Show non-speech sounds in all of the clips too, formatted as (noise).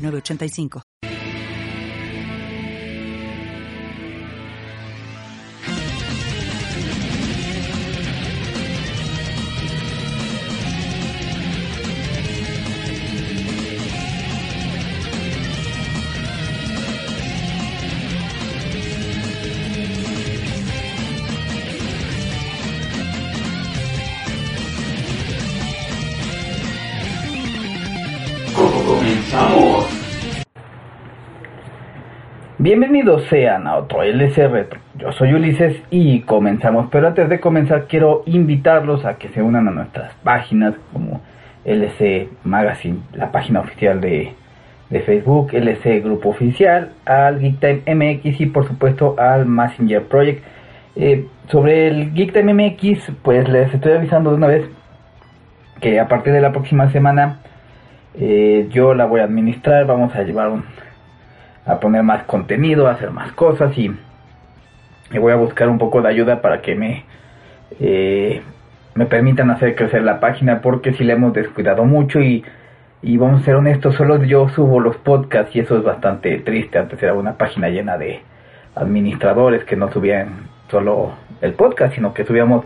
985. Bienvenidos sean a otro LC Retro. Yo soy Ulises y comenzamos. Pero antes de comenzar quiero invitarlos a que se unan a nuestras páginas como LC Magazine, la página oficial de, Facebook, LC Grupo Oficial, al Geek Time MX y por supuesto al Messenger Project. Eh, sobre el Geek Time MX, pues les estoy avisando de una vez que a partir de la próxima semana eh, yo la voy a administrar. Vamos a llevar un a poner más contenido, a hacer más cosas y, voy a buscar un poco de ayuda para que me, eh, me permitan hacer crecer la página porque si le hemos descuidado mucho y, y vamos a ser honestos, solo yo subo los podcasts y eso es bastante triste. Antes era una página llena de administradores que no subían solo el podcast, sino que subíamos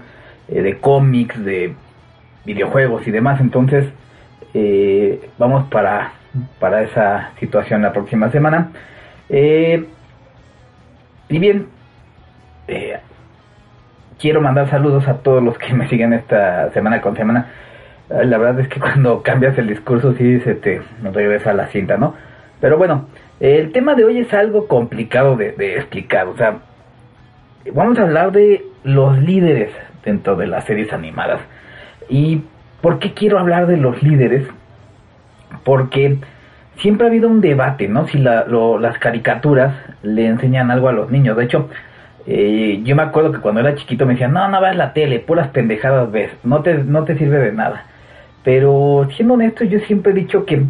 eh, de cómics, de videojuegos y demás. Entonces, eh, vamos para para esa situación la próxima semana. Eh, y bien, eh, quiero mandar saludos a todos los que me siguen esta semana con semana. La verdad es que cuando (laughs) cambias el discurso sí se te regresa a la cinta, ¿no? Pero bueno, el tema de hoy es algo complicado de explicar. O sea, vamos a hablar de los líderes dentro de las series animadas. ¿Y por qué quiero hablar de los líderes? porque siempre ha habido un debate, ¿no? Si las caricaturas le enseñan algo a los niños. De hecho, eh, yo me acuerdo que cuando era chiquito me decían, no, no ves la tele, puras pendejadas ves, no te, no te sirve de nada. Pero siendo honesto, yo siempre he dicho que,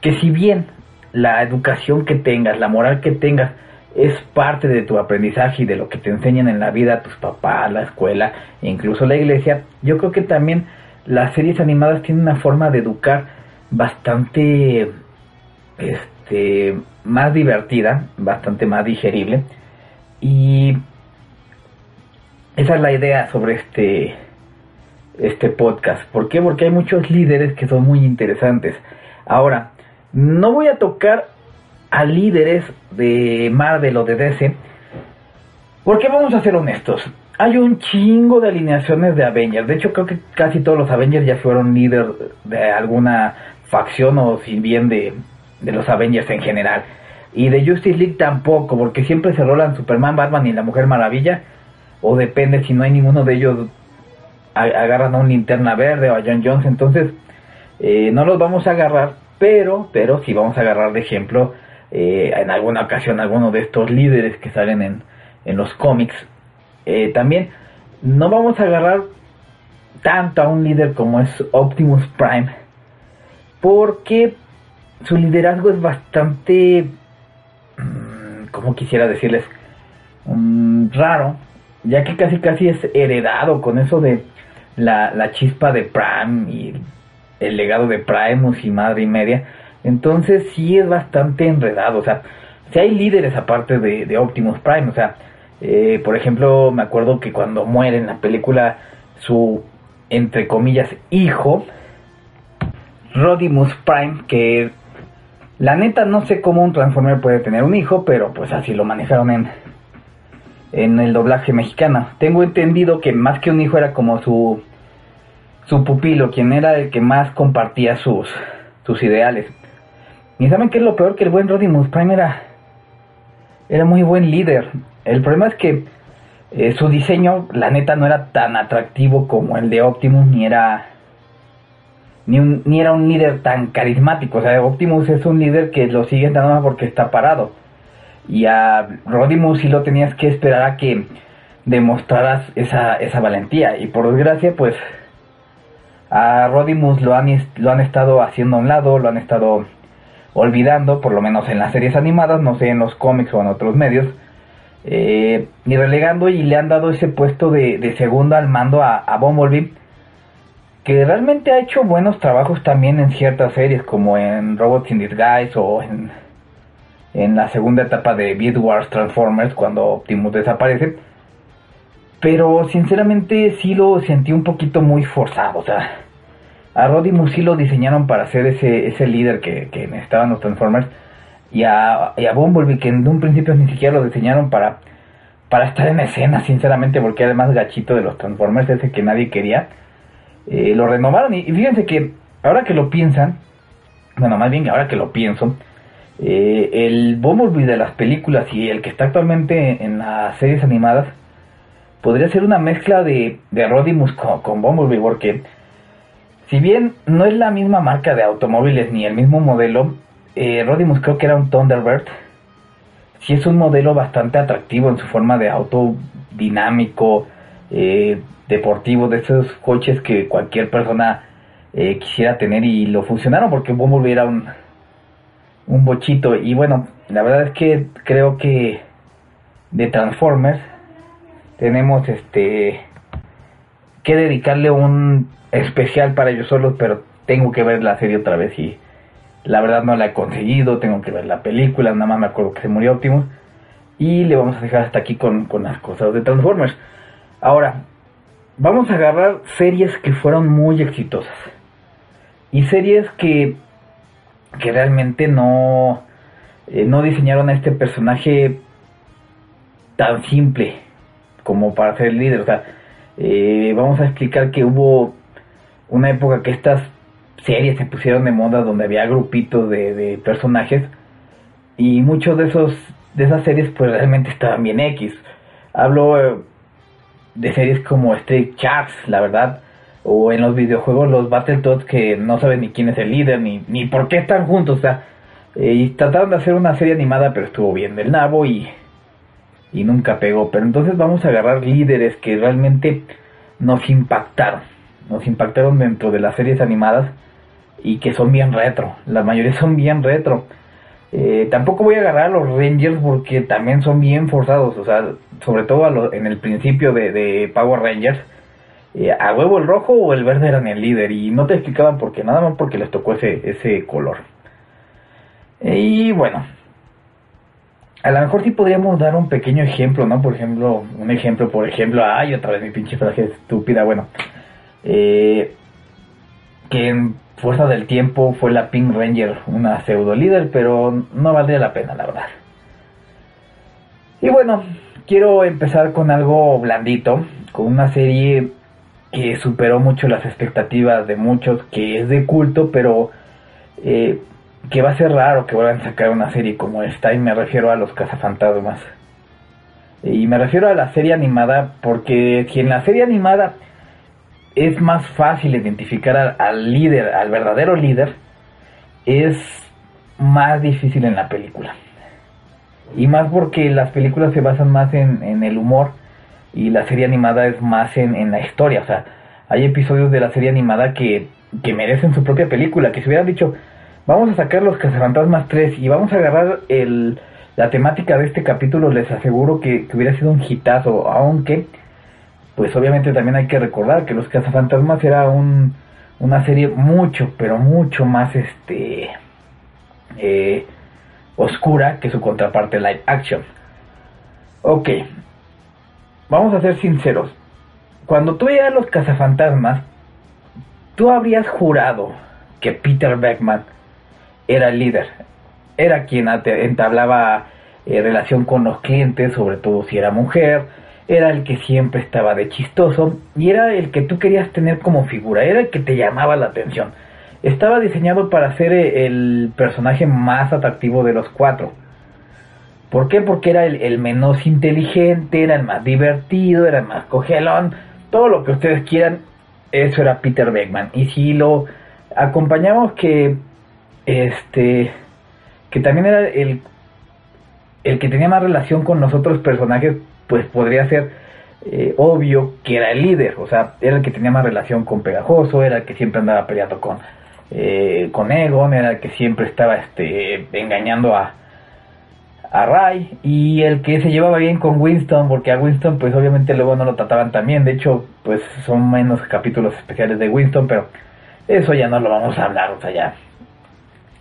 que si bien la educación que tengas, la moral que tengas, es parte de tu aprendizaje y de lo que te enseñan en la vida tus papás, la escuela e incluso la iglesia, yo creo que también las series animadas tienen una forma de educar bastante este más divertida, bastante más digerible y esa es la idea sobre este este podcast. ¿Por qué? Porque hay muchos líderes que son muy interesantes. Ahora, no voy a tocar a líderes de Marvel o de DC, porque vamos a ser honestos. Hay un chingo de alineaciones de Avengers. De hecho, creo que casi todos los Avengers ya fueron líder de alguna facción o sin bien de, los Avengers en general. Y de Justice League tampoco, porque siempre se rolan Superman, Batman y la Mujer Maravilla. O depende si no hay ninguno de ellos, agarran a un linterna verde o a John Jones. Entonces, eh, no los vamos a agarrar, pero, pero sí vamos a agarrar de ejemplo eh, en alguna ocasión alguno de estos líderes que salen en, en los cómics. Eh, también no vamos a agarrar tanto a un líder como es Optimus Prime porque su liderazgo es bastante, mm, como quisiera decirles, mm, raro, ya que casi casi es heredado con eso de la, chispa de Prime y el legado de Primus y madre y media. Entonces sí es bastante enredado, o sea, si hay líderes aparte de, Optimus Prime, o sea, eh, por ejemplo, me acuerdo que cuando muere en la película su, entre comillas, hijo, Rodimus Prime, que la neta no sé cómo un Transformer puede tener un hijo, pero pues así lo manejaron en, en el doblaje mexicano. Tengo entendido que más que un hijo era como su, su pupilo, quien era el que más compartía sus, sus ideales. Y saben qué es lo peor que el buen Rodimus Prime era, era muy buen líder. El problema es que eh, su diseño, la neta, no era tan atractivo como el de Optimus, ni era ni, un, ni era un líder tan carismático. O sea, Optimus es un líder que lo siguen nada más porque está parado. Y a Rodimus sí lo tenías que esperar a que demostraras esa, esa valentía. Y por desgracia, pues a Rodimus lo han, lo han estado haciendo a un lado, lo han estado olvidando, por lo menos en las series animadas, no sé, en los cómics o en otros medios, eh, y relegando y le han dado ese puesto de, de segundo al mando a, a Bumblebee, que realmente ha hecho buenos trabajos también en ciertas series, como en Robots in Disguise o en, en la segunda etapa de Beat Wars Transformers, cuando Optimus desaparece. Pero sinceramente sí lo sentí un poquito muy forzado, o sea, a Roddy sí lo diseñaron para ser ese, ese líder que, que necesitaban los Transformers. Y a, y a Bumblebee, que en un principio ni siquiera lo diseñaron para, para estar en escena, sinceramente, porque además gachito de los Transformers, ese que nadie quería. Eh, lo renovaron. Y, fíjense que ahora que lo piensan, bueno, más bien ahora que lo pienso, eh, el Bumblebee de las películas y el que está actualmente en las series animadas, podría ser una mezcla de, de Rodimus con, con Bumblebee, porque si bien no es la misma marca de automóviles ni el mismo modelo, eh, Rodimus creo que era un Thunderbird. Sí es un modelo bastante atractivo en su forma de auto dinámico, eh, deportivo, de esos coches que cualquier persona eh, quisiera tener y lo funcionaron porque Bumblebee era un, un bochito. Y bueno, la verdad es que creo que de Transformers tenemos este que dedicarle un especial para ellos solos, pero tengo que ver la serie otra vez y la verdad no la he conseguido, tengo que ver la película, nada más me acuerdo que se murió Optimus y le vamos a dejar hasta aquí con, con las cosas de Transformers. Ahora, vamos a agarrar series que fueron muy exitosas y series que, que realmente no, eh, no diseñaron a este personaje tan simple como para ser líder. O sea, eh, vamos a explicar que hubo una época que estas series se pusieron de moda donde había grupitos de, personajes y muchos de esos de esas series pues realmente estaban bien X. Hablo eh, de series como Street Chats, la verdad, o en los videojuegos los Battletoads que no saben ni quién es el líder ni, ni por qué están juntos, o sea, eh, y trataron de hacer una serie animada pero estuvo bien del nabo y, y nunca pegó. Pero entonces vamos a agarrar líderes que realmente nos impactaron nos impactaron dentro de las series animadas y que son bien retro. La mayoría son bien retro. Eh, tampoco voy a agarrar a los Rangers porque también son bien forzados. O sea, sobre todo en el principio de, Power Rangers. Eh, a huevo el rojo o el verde eran el líder. Y no te explicaban por qué, nada más porque les tocó ese, ese color. Y bueno, a lo mejor sí podríamos dar un pequeño ejemplo, ¿no? Por ejemplo, un ejemplo, por ejemplo, ay, otra vez mi pinche frase estúpida, bueno eh, que en Fuerza del Tiempo fue la Pink Ranger, una pseudo líder, pero no valdría la pena, la verdad. Y bueno, quiero empezar con algo blandito, con una serie que superó mucho las expectativas de muchos, que es de culto, pero eh, que va a ser raro que vuelvan a sacar una serie como esta, y me refiero a los cazafantasmas. Y me refiero a la serie animada, porque si en la serie animada es más fácil identificar al, líder, al verdadero líder, es más difícil en la película. Y más porque las películas se basan más en, el humor y la serie animada es más en, la historia. O sea, hay episodios de la serie animada que, merecen su propia película. Que si hubieran dicho, vamos a sacar los Cazafantasmas 3 y vamos a agarrar el, la temática de este capítulo, les aseguro que, que hubiera sido un hitazo. Aunque pues obviamente también hay que recordar que Los Cazafantasmas era un, una serie mucho, pero mucho más este eh, oscura que su contraparte live action. Ok, vamos a ser sinceros. Cuando tú veías Los Cazafantasmas, tú habrías jurado que Peter Beckman era el líder, era quien entablaba eh, relación con los clientes, sobre todo si era mujer, era el que siempre estaba de chistoso y era el que tú querías tener como figura, era el que te llamaba la atención. Estaba diseñado para ser eh, el personaje más atractivo de los cuatro. ¿Por qué? Porque era el, menos inteligente, era el más divertido, era el más cogelón, todo lo que ustedes quieran, eso era Peter Beckman. Y si lo acompañamos que este que también era el el que tenía más relación con los otros personajes pues podría ser eh, obvio que era el líder o sea era el que tenía más relación con Pegajoso era el que siempre andaba peleando con eh, con Egon era el que siempre estaba este engañando a a Ray y el que se llevaba bien con Winston porque a Winston pues obviamente luego no lo trataban tan bien. De hecho pues son menos capítulos especiales de Winston pero eso ya no lo vamos a hablar o sea ya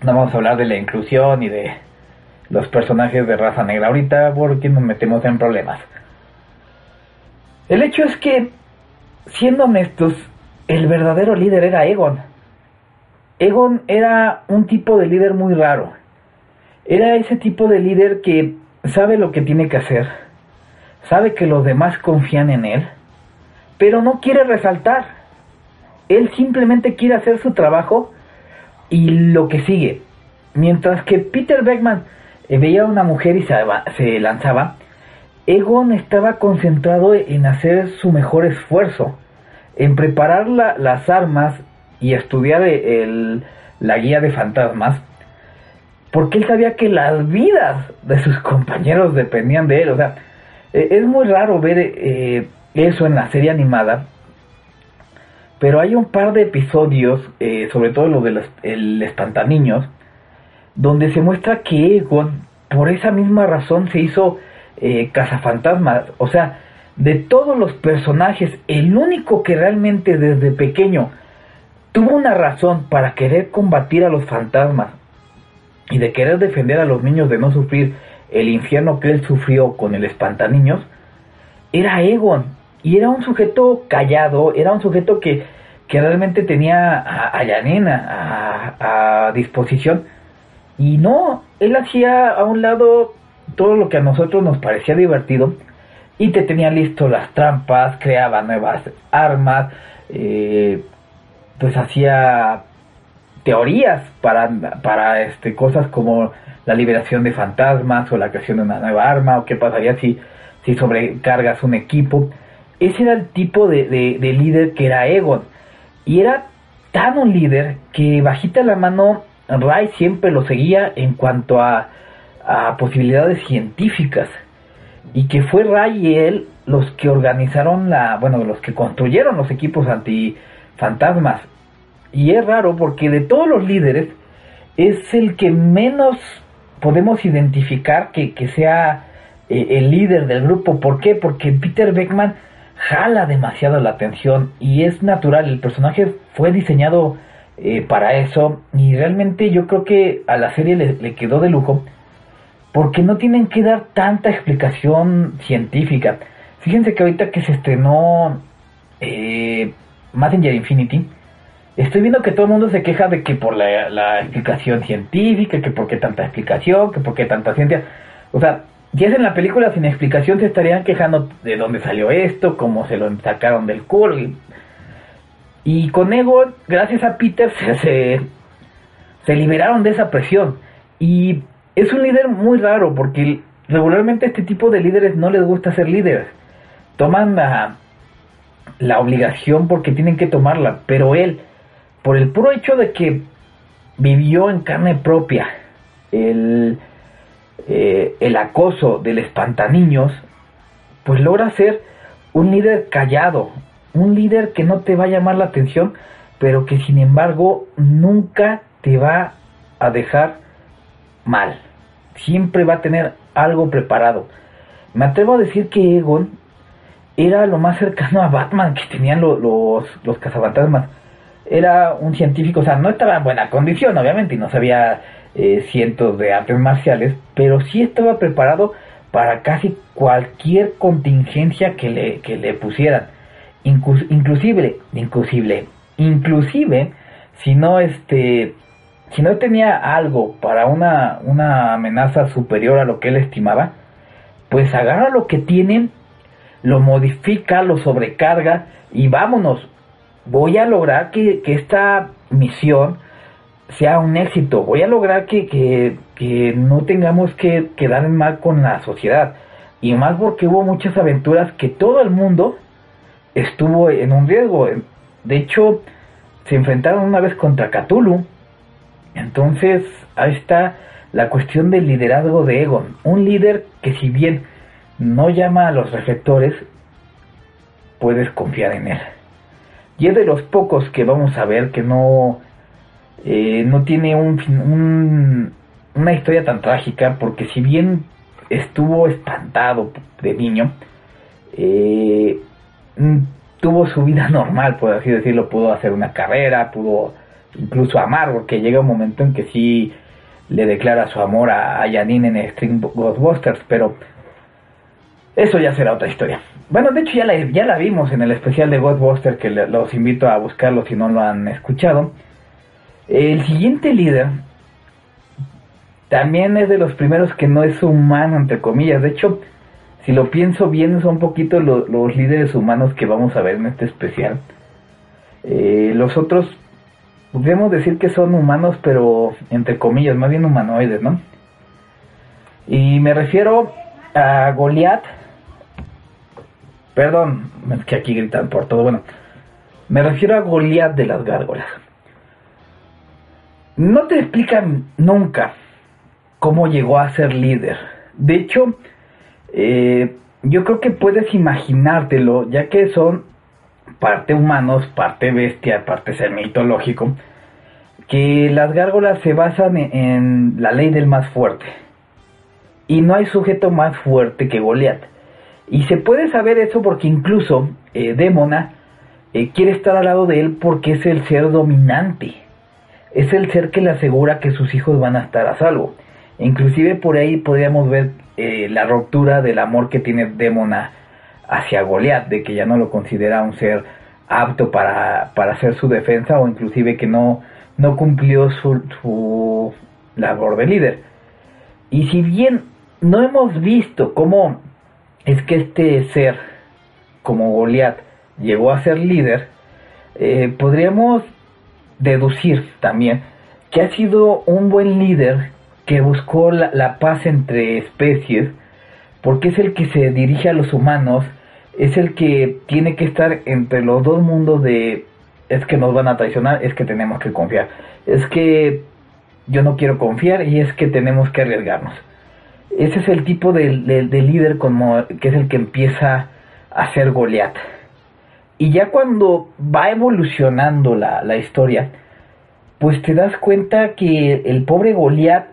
no vamos a hablar de la inclusión y de los personajes de raza negra ahorita porque nos metemos en problemas. El hecho es que siendo honestos el verdadero líder era Egon Egon era un tipo de líder muy raro era ese tipo de líder que sabe lo que tiene que hacer, sabe que los demás confían en él, pero no quiere resaltar. Él simplemente quiere hacer su trabajo y lo que sigue. Mientras que Peter Beckman eh, veía a una mujer y se, lanzaba, Egon estaba concentrado en hacer su mejor esfuerzo, en preparar las armas y estudiar la guía de fantasmas porque él sabía que las vidas de sus compañeros dependían de él. O sea, e, es muy raro ver eh, eso en la serie animada, pero hay un par de episodios, eh, sobre todo lo del el espantaniños, donde se muestra que Egon, por esa misma razón, se hizo eh, cazafantasmas. O sea, de todos los personajes, el único que realmente desde pequeño tuvo una razón para querer combatir a los fantasmas y de querer defender a los niños de no sufrir el infierno que él sufrió con el espantaniños, era Egon. Y era un sujeto callado, era un sujeto que, que realmente tenía a, a Yanena a, disposición. Y no, él hacía a un lado todo lo que a nosotros nos parecía divertido. Y te tenía listo las trampas, creaba nuevas armas, eh, pues hacía teorías para, para este, cosas como la liberación de fantasmas o la creación de una nueva arma o qué pasaría si, si sobrecargas un equipo. Ese era el tipo de, de, líder que era Egon. Y era tan un líder que bajita la mano Ray siempre lo seguía en cuanto a, a posibilidades científicas. Y que fue Ray y él los que organizaron la, bueno, los que construyeron los equipos anti fantasmas y es raro porque de todos los líderes es el que menos podemos identificar que, sea eh, el líder del grupo. ¿Por qué? Porque Peter Beckman jala demasiado la atención y es natural. El personaje fue diseñado eh, para eso y realmente yo creo que a la serie le, quedó de lujo porque no tienen que dar tanta explicación científica. Fíjense que ahorita que se estrenó eh, Messenger Infinity, estoy viendo que todo el mundo se queja de que por la, explicación científica, que por qué tanta explicación, que por qué tanta ciencia. O sea, si es en la película sin explicación se estarían quejando de dónde salió esto, cómo se lo sacaron del culo. Y, con Ego, gracias a Peter, se, se, liberaron de esa presión. Y es un líder muy raro porque regularmente a este tipo de líderes no les gusta ser líderes. Toman la, la obligación porque tienen que tomarla, pero él por el puro hecho de que vivió en carne propia el, eh, el acoso del espantaniños, pues logra ser un líder callado, un líder que no te va a llamar la atención, pero que sin embargo nunca te va a dejar mal. Siempre va a tener algo preparado. Me atrevo a decir que Egon era lo más cercano a Batman que tenían los, los, los era un científico, o sea, no estaba en buena condición, obviamente, y no sabía eh, cientos de artes marciales, pero sí estaba preparado para casi cualquier contingencia que le, que le pusieran. inclusive, inclusive, inclusive, si no este, si no tenía algo para una, una amenaza superior a lo que él estimaba, pues agarra lo que tienen, lo modifica, lo sobrecarga y vámonos, voy a lograr que, esta misión sea un éxito, voy a lograr que, que, no tengamos que quedar mal con la sociedad. Y más porque hubo muchas aventuras que todo el mundo estuvo en un riesgo. De hecho, se enfrentaron una vez contra Cthulhu. Entonces, ahí está la cuestión del liderazgo de Egon. Un líder que si bien no llama a los reflectores, puedes confiar en él. Y es de los pocos que vamos a ver que no, eh, no tiene un, una historia tan trágica, porque si bien estuvo espantado de niño, eh, tuvo su vida (laughs) normal, por así decirlo, pudo hacer una carrera, pudo incluso amar, porque llega un momento en que sí le declara su amor a, a Janine en String Ghostbusters, pero eso ya será otra historia. Bueno, de hecho ya la, ya la vimos en el especial de Ghostbusters, que los invito a buscarlo si no lo han escuchado. El siguiente líder también es de los primeros que no es humano, entre comillas. De hecho, si lo pienso bien, son un poquito los líderes humanos que vamos a ver en este especial. Eh, los otros, podemos decir que son humanos, pero entre comillas, más bien humanoides, ¿no? Y me refiero a Goliath. Perdón, es que aquí gritan por todo. Bueno, me refiero a Goliath de las gárgolas. No te explican nunca cómo llegó a ser líder. De hecho, eh, yo creo que puedes imaginártelo, ya que son parte humanos, parte bestia, parte ser mitológico, que las gárgolas se basan en, la ley del más fuerte. Y no hay sujeto más fuerte que Goliath. Y se puede saber eso porque incluso eh, Démona eh, quiere estar al lado de él porque es el ser dominante. Es el ser que le asegura que sus hijos van a estar a salvo. Inclusive por ahí podríamos ver eh, la ruptura del amor que tiene Démona hacia Goliath, de que ya no lo considera un ser apto para, para hacer su defensa o inclusive que no, no cumplió su, su labor de líder. Y si bien no hemos visto cómo es que este ser, como Goliath, llegó a ser líder, eh, podríamos deducir también que ha sido un buen líder que buscó la, paz entre especies, porque es el que se dirige a los humanos, es el que tiene que estar entre los dos mundos de es que nos van a traicionar, es que tenemos que confiar, es que yo no quiero confiar y es que tenemos que arriesgarnos. Ese es el tipo de, líder como, que es el que empieza a ser Goliat. Y ya cuando va evolucionando la, la historia, pues te das cuenta que el pobre Goliat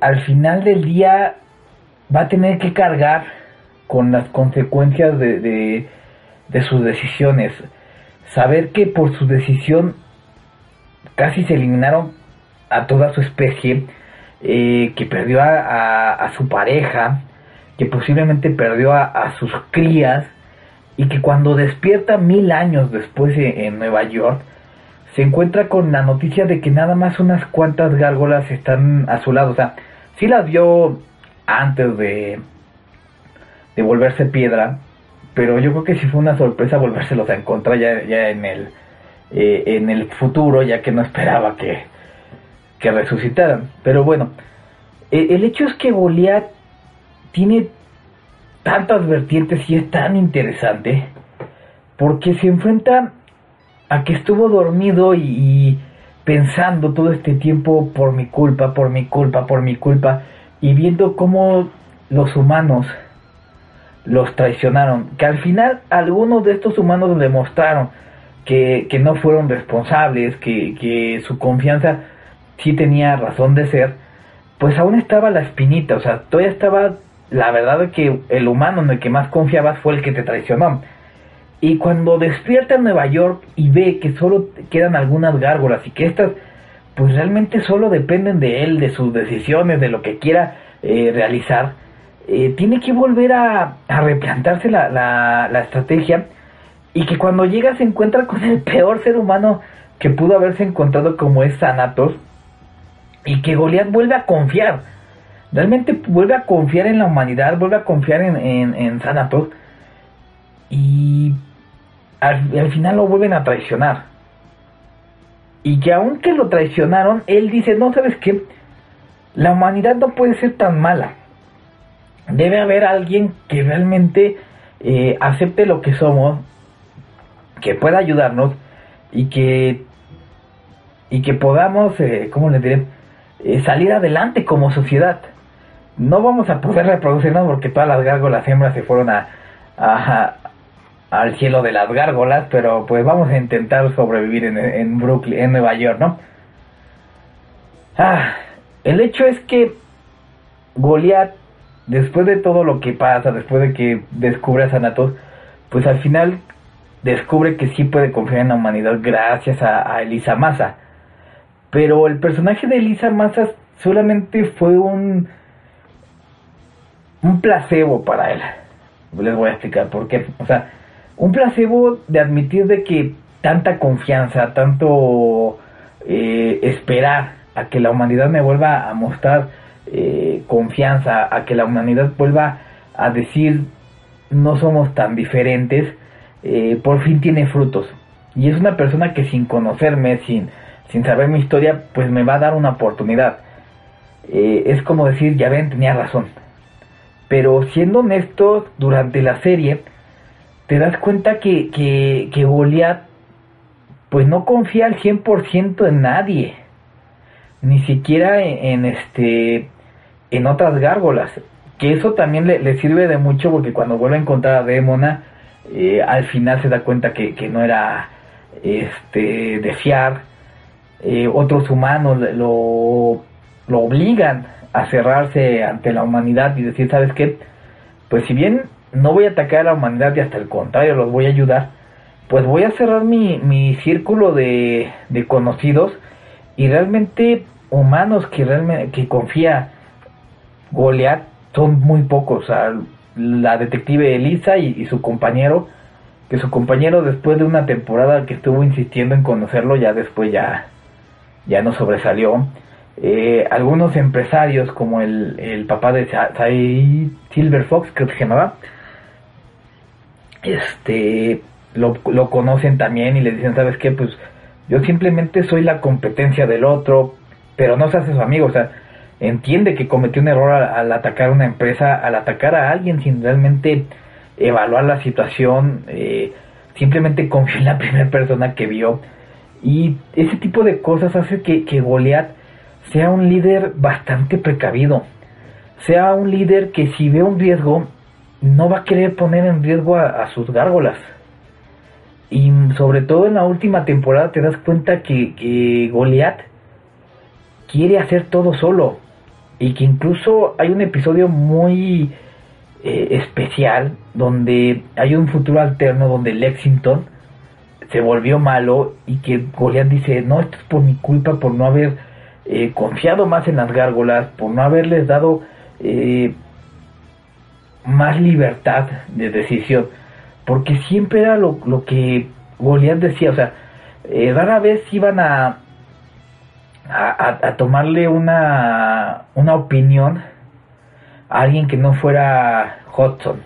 al final del día va a tener que cargar con las consecuencias de, de, sus decisiones. Saber que por su decisión casi se eliminaron a toda su especie, eh, que perdió a, su pareja, que posiblemente perdió a, sus crías, y que cuando despierta mil años después en Nueva York, se encuentra con la noticia de que nada más unas cuantas gárgolas están a su lado. O sea, sí las vio antes de, de volverse piedra, pero yo creo que sí fue una sorpresa volvérselos a encontrar ya, ya en, el, eh, en el futuro, ya que no esperaba que, que resucitaran. Pero bueno, e, el hecho es que Goliat tiene tantas vertientes y es tan interesante porque se enfrenta a que estuvo dormido y, pensando todo este tiempo por mi culpa, por mi culpa, por mi culpa, y viendo cómo los humanos los traicionaron, que al final algunos de estos humanos demostraron que, que no fueron responsables, que su confianza sí tenía razón de ser, pues aún estaba la espinita, o sea, todavía estaba la verdad que el humano en el que más confiabas fue el que te traicionó. Y cuando despierta en Nueva York y ve que solo quedan algunas gárgolas y que estas pues realmente solo dependen de él, de sus decisiones, de lo que quiera eh, realizar, eh, tiene que volver a, replantarse la, la, estrategia y que cuando llega se encuentra con el peor ser humano que pudo haberse encontrado como es Sanatos y que Goliath vuelve a confiar, realmente vuelve a confiar en la humanidad, vuelve a confiar en, en, en y al, final lo vuelven a traicionar. Y que aunque lo traicionaron, él dice, no, ¿sabes qué? La humanidad no puede ser tan mala. Debe haber alguien que realmente eh, acepte lo que somos, que pueda ayudarnos y que y que podamos, eh, ¿cómo le diré? Eh, salir adelante como sociedad. No vamos a poder reproducirnos porque todas las gárgolas hembras se fueron a, al cielo de las gárgolas, pero pues vamos a intentar sobrevivir en, en Brooklyn, en Nueva York, ¿no? Ah, el hecho es que Goliath, después de todo lo que pasa, después de que descubre a Sanatos, pues al final descubre que sí puede confiar en la humanidad gracias a, a Elisa Massa. Pero el personaje de Elisa Massa solamente fue un un placebo para él. Les voy a explicar por qué. O sea, un placebo de admitir de que tanta confianza, tanto eh, esperar a que la humanidad me vuelva a mostrar eh, confianza, a que la humanidad vuelva a decir no somos tan diferentes, eh, por fin tiene frutos. Y es una persona que sin conocerme, sin sin saber mi historia, pues me va a dar una oportunidad. Eh, es como decir, ya ven, tenía razón. Pero siendo honesto, durante la serie, te das cuenta que, que, que Goliath, pues no confía al 100% en nadie. Ni siquiera en, este en otras gárgolas. Que eso también le, sirve de mucho porque cuando vuelve a encontrar a Demona, eh, al final se da cuenta que, que no era este de fiar eh, otros humanos lo, lo obligan a cerrarse ante la humanidad y decir, ¿sabes qué? Pues si bien no voy a atacar a la humanidad y hasta el contrario, los voy a ayudar, pues voy a cerrar mi, mi círculo de, de conocidos y realmente humanos que realmente que confía Goliath son muy pocos. La detective Elisa y, su compañero, que su compañero después de una temporada que estuvo insistiendo en conocerlo, ya después ya ya no sobresalió. Eh, algunos empresarios, como el, el papá de Silver Fox, creo que se llamaba, este, lo, lo conocen también y le dicen, ¿sabes qué? Pues yo simplemente soy la competencia del otro, pero no se hace su amigo, o sea, entiende que cometió un error al, atacar una empresa, al atacar a alguien sin realmente evaluar la situación, eh, simplemente confió en la (laughs) primera persona que vio y ese tipo de cosas hace que, que Goliat sea un líder bastante precavido. Sea un líder que si ve un riesgo, no va a querer poner en riesgo a, sus gárgolas. Y sobre todo en la última temporada te das cuenta que, que Goliat quiere hacer todo solo. Y que incluso hay un episodio muy eh, especial donde hay un futuro alterno donde Lexington se volvió malo y que Goliat dice, no, esto es por mi culpa, por no haber eh, confiado más en las gárgolas, por no haberles dado eh, más libertad de decisión, porque siempre era lo, lo que Goliat decía, o sea, eh, rara vez iban a, a, a, tomarle una, una opinión a alguien que no fuera Hudson.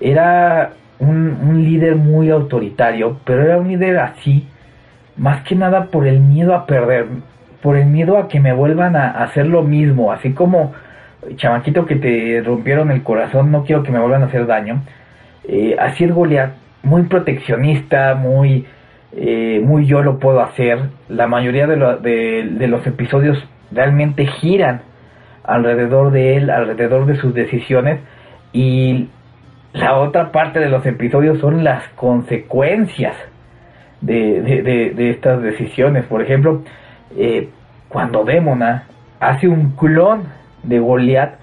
Era un, líder muy autoritario, pero era un líder así, más que nada por el miedo a perder, por el miedo a que me vuelvan a, hacer lo mismo, así como chamaquito que te rompieron el corazón, no quiero que me vuelvan a hacer daño. Eh, así es Goliath, muy proteccionista, muy, eh, muy yo lo puedo hacer. La mayoría de, de los episodios realmente giran alrededor de él, alrededor de sus decisiones y la otra parte de los episodios son las consecuencias de, estas decisiones. Por ejemplo, eh, cuando Demona hace un clon de Goliath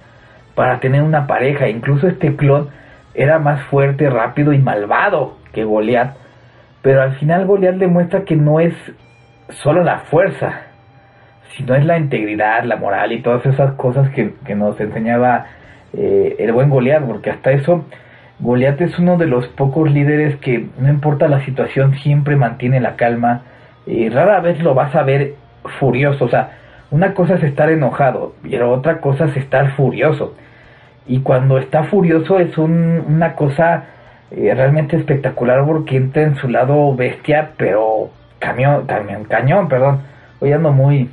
para tener una pareja, incluso este clon era más fuerte, rápido y malvado que Goliath, pero al final Goliath demuestra que no es solo la fuerza, sino es la integridad, la moral y todas esas cosas que, nos enseñaba eh, el buen Goliath, porque hasta eso Goliat es uno de los pocos líderes que, no importa la situación, siempre mantiene la calma. Y rara vez lo vas a ver furioso. O sea, una cosa es estar enojado, pero otra cosa es estar furioso. Y cuando está furioso es una cosa eh, realmente espectacular porque entra en su lado bestia, pero camión, camión, cañón, perdón. Hoy ando muy,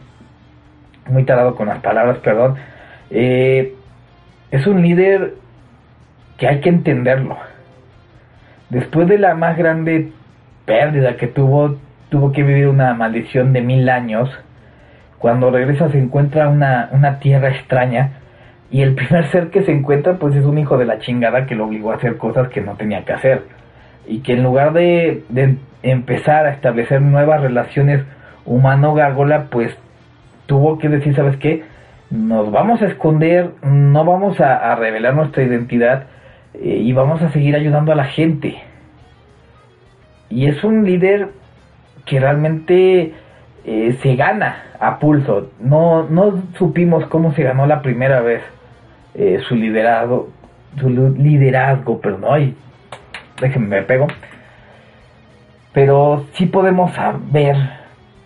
muy tarado con las palabras, perdón. Eh, es un líder que hay que entenderlo. Después de la más grande pérdida que tuvo, tuvo que vivir una maldición de mil años. Cuando regresa se encuentra una, una tierra extraña y el (laughs) primer ser que se encuentra pues es un hijo de la chingada que lo obligó a hacer cosas que no tenía que hacer. Y que en lugar de, de empezar a establecer nuevas relaciones humano-gárgola, pues tuvo que decir, ¿sabes qué? Nos vamos a esconder, no vamos a, revelar nuestra identidad eh, y vamos a seguir ayudando a la gente. Y es un líder que realmente eh, se gana a pulso. No, no supimos cómo se ganó la primera vez eh, su liderazgo, su liderazgo, pero no, ay, déjenme me pego. Pero sí podemos saber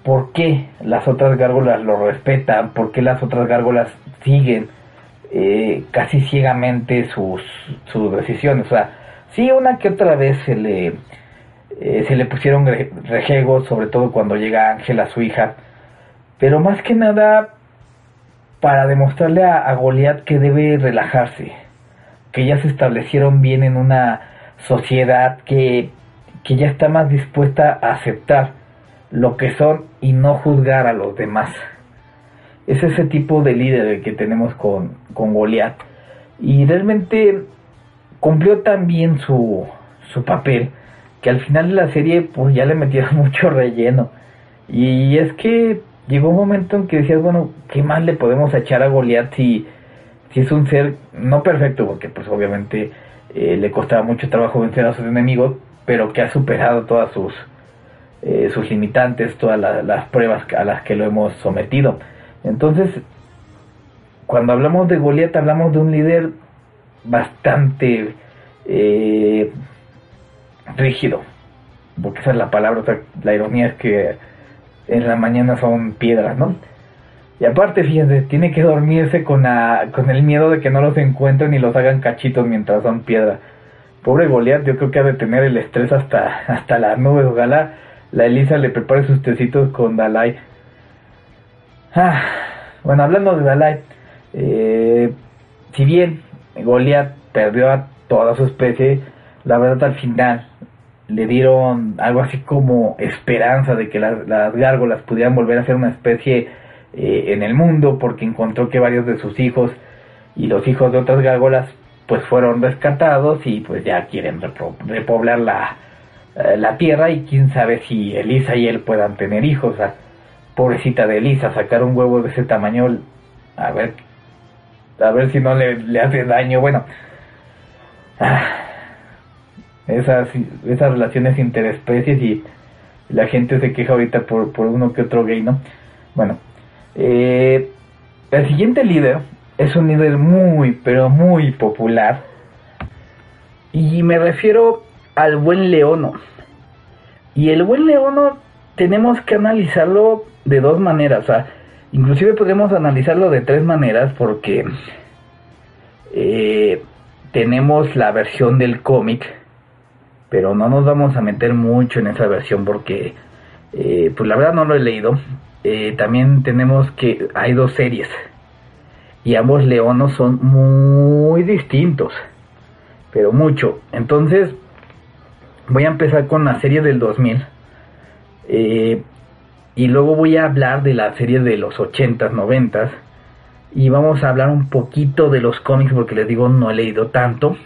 por qué las otras gárgolas lo respetan, por qué las otras gárgolas siguen eh, casi ciegamente sus, sus decisiones. O sea, sí una que otra vez se le, eh, se le pusieron rejegos, sobre todo cuando llega Ángela, su hija, pero más que nada para demostrarle a, a Goliat que debe relajarse, que ya se establecieron bien en una sociedad que, que ya está más dispuesta a aceptar lo que son y no juzgar a los demás. Es ese tipo de líder que tenemos con, con. Y realmente cumplió tan bien su, su papel que al final de la serie pues ya le metieron (laughs) mucho relleno. Y es que llegó un momento en que decías, bueno, ¿qué más le podemos echar a Goliath si, si es un ser no perfecto? Porque pues obviamente eh, le costaba mucho trabajo vencer a sus enemigos, pero que ha superado todas sus, eh, sus limitantes, todas las pruebas a las que lo hemos sometido. Entonces, cuando hablamos de Goliath hablamos de un líder bastante eh, rígido, porque esa es la palabra, la ironía es que en la mañana son piedras, ¿no? Y aparte, fíjense, tiene que dormirse con, la, con el miedo de que no los encuentren y los hagan cachitos mientras son piedra. Pobre Goliath, yo creo que ha de tener el estrés hasta, hasta las nubes. Ojalá la Elisa le prepare sus tecitos con Dalai. Ah, bueno, hablando de Dalai, eh, si bien Goliath perdió a toda su especie, la verdad al final le dieron algo así como esperanza de que las, gárgolas pudieran volver a ser una especie eh, en el mundo porque encontró que varios de sus hijos y los hijos de otras gárgolas pues fueron rescatados y pues ya quieren repoblar la, eh, la tierra y quién sabe si Elisa y él puedan tener hijos. Pobrecita de Elisa, sacar un huevo de ese tamaño, a ver, a ver si no le, le hace daño. Bueno, ah, esas, esas relaciones interespecies y la gente se queja ahorita por, por uno que otro gay, ¿no? Bueno, eh, el siguiente líder es un líder muy, pero muy popular. Y me refiero al buen Leono. Y el buen Leono tenemos que analizarlo de dos maneras. O sea, inclusive podemos analizarlo de tres maneras porque eh, tenemos la versión del cómic pero no nos vamos a meter mucho en esa versión porque eh, pues la verdad no lo he leído. Eh, también tenemos que hay dos series y ambos leonos son muy distintos, pero mucho. Entonces voy a empezar con la serie del 2000 eh, y luego voy a hablar de la serie de los 80s, 90s y vamos a hablar un poquito de los cómics porque les digo no he leído tanto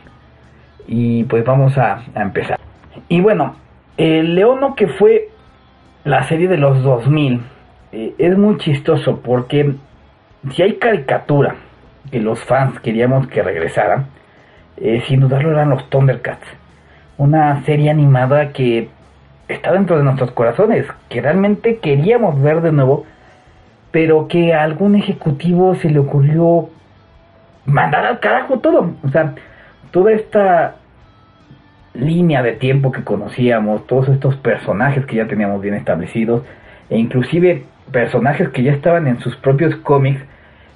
y pues vamos a, empezar. Y bueno, el Leono que fue la serie de los 2000 eh, es muy chistoso porque si hay caricatura que los fans queríamos que regresaran, eh, sin dudarlo eran los Thundercats. Una serie animada que está dentro de nuestros corazones, que realmente queríamos ver de nuevo, pero que a algún ejecutivo se le ocurrió mandar al carajo todo. O sea, toda esta línea de tiempo que conocíamos, todos estos personajes que ya teníamos bien establecidos, e inclusive personajes que ya estaban en sus propios cómics,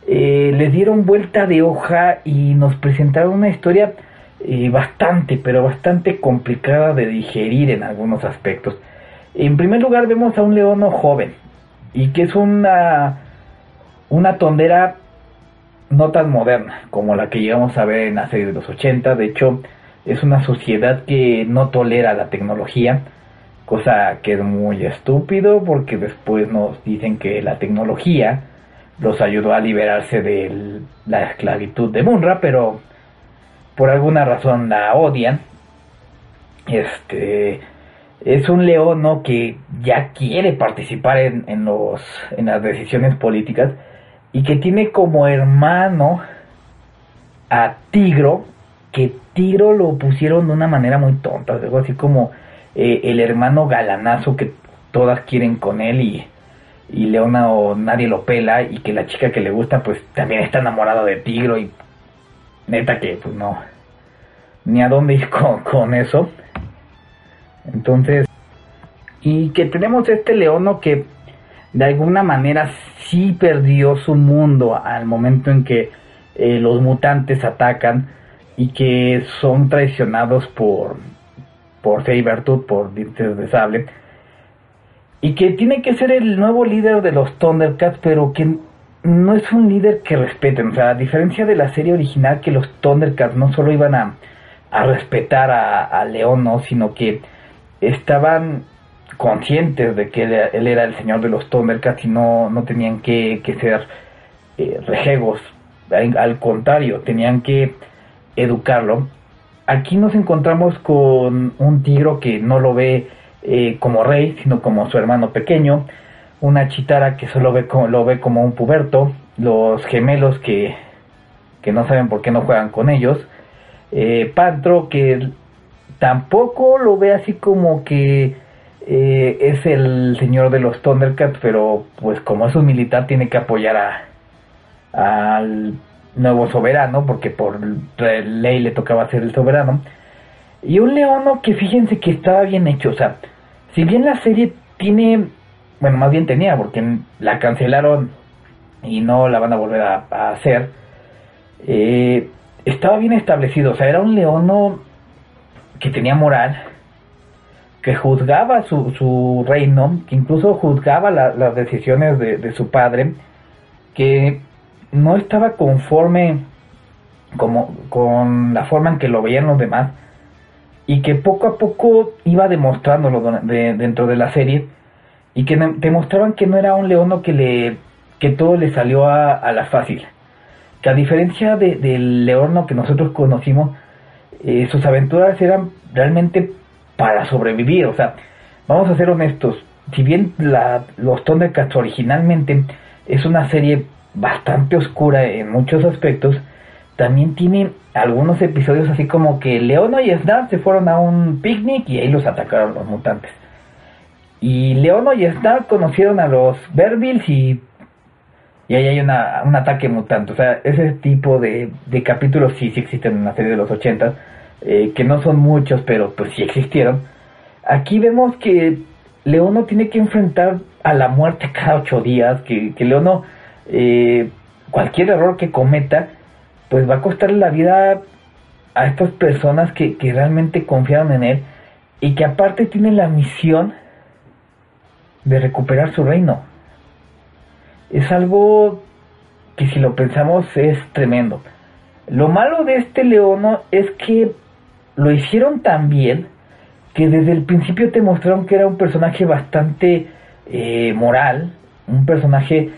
eh, les dieron vuelta de hoja y nos presentaron una historia eh, bastante, pero bastante complicada de digerir en algunos aspectos. En primer lugar vemos a un leono joven y que es una, una tondera no tan moderna como la que llegamos a ver en la serie de los 80. De hecho, es una sociedad que no tolera la tecnología, cosa que es muy estúpido porque después nos dicen que la tecnología los ayudó a liberarse de la esclavitud de Munra, pero por alguna razón la odian. Este es un leono que ya quiere participar en, en, los, en las decisiones políticas y que tiene como hermano a Tigro, que Tigro lo pusieron de una manera muy tonta, algo así como eh, el hermano galanazo que todas quieren con él y, y Leona o nadie lo pela y que la chica que le gusta pues también está enamorada de Tigro y neta que pues no, ni a dónde ir (laughs) con, con eso. Entonces, y que tenemos este leono que de alguna manera sí perdió su mundo al momento en que eh, los mutantes atacan y que son traicionados por por Sabertooth, por Dientes de Sable. Y que tiene que ser el nuevo líder de los Thundercats pero que no es un líder que respeten, o sea, a diferencia de la serie original que los Thundercats no solo iban a, a respetar a, León, ¿no? sino que estaban conscientes de que él, era el señor de los Thundercats y no, no tenían que, que ser eh, rejegos, al, contrario, tenían que educarlo. Aquí nos encontramos con un tigro que no lo ve eh, como rey, sino como su hermano pequeño, una chitara que solo ve como, lo ve como un puberto, los gemelos que, que no saben por qué no juegan con ellos, eh, Pantro que tampoco lo ve así como que eh, es el señor de los Thundercats, pero pues como es un militar tiene que apoyar a al nuevo soberano, porque por ley le tocaba ser el soberano. Y un leono que fíjense que estaba bien hecho, o sea, si bien la serie tiene, bueno, más bien tenía, porque la cancelaron y no la van a volver a, hacer, eh, estaba bien establecido, o sea, era un leono que tenía moral, que juzgaba su, su reino, que incluso juzgaba las decisiones de, su padre, que no estaba conforme como, con la forma en que lo veían los demás, y que poco a poco iba demostrándolo dentro de la serie, y que demostraban que no era un leono que le que todo le salió a, la fácil. Que a diferencia del leono que nosotros conocimos, eh, sus aventuras eran realmente para sobrevivir. O sea, vamos a ser honestos, si bien la, los Thundercats originalmente es una serie bastante oscura en muchos aspectos, también tiene algunos episodios así como que Leono y Snap se fueron a un picnic y ahí los atacaron los mutantes. Y Leono y Snap conocieron a los Verbills y, ahí hay una, un ataque mutante. O sea, ese tipo de, capítulos sí, sí existen en la serie de los 80 eh, que no son muchos, pero pues sí existieron. Aquí vemos que Leono tiene que enfrentar a la muerte (laughs) cada ocho días, que, que Leono, eh, cualquier error que cometa, pues va a costarle la vida a estas personas que, que realmente confiaron en él y que aparte tienen la misión de recuperar su reino. Es algo que si lo pensamos es tremendo. Lo malo de este Leono es que lo hicieron tan bien que desde el principio te mostraron que era un personaje bastante eh, moral, un personaje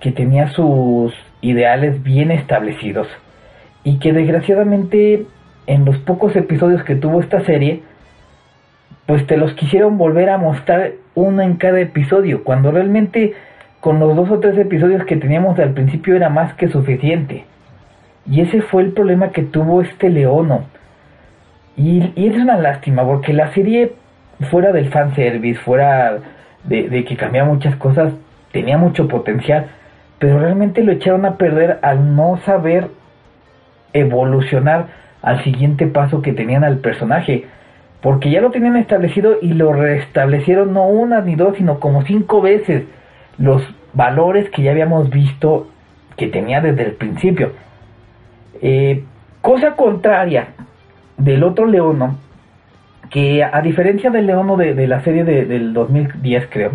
que tenía sus ideales bien establecidos y que desgraciadamente en los pocos episodios que tuvo esta serie, pues te los quisieron volver a mostrar uno en cada episodio, cuando realmente con los dos o tres episodios que teníamos al principio era más que suficiente. Y ese fue el problema que tuvo este Leono y, es una lástima porque la serie, fuera del fanservice, fuera de, que cambiaba muchas cosas, tenía mucho potencial, pero realmente lo echaron a perder al no saber evolucionar al siguiente paso que tenían al personaje. Porque ya lo tenían establecido y lo restablecieron no una ni dos, sino como cinco veces los valores que ya habíamos visto que tenía desde el principio. Eh, cosa contraria del otro Leono, que a diferencia del Leono de, la serie del 2010 creo,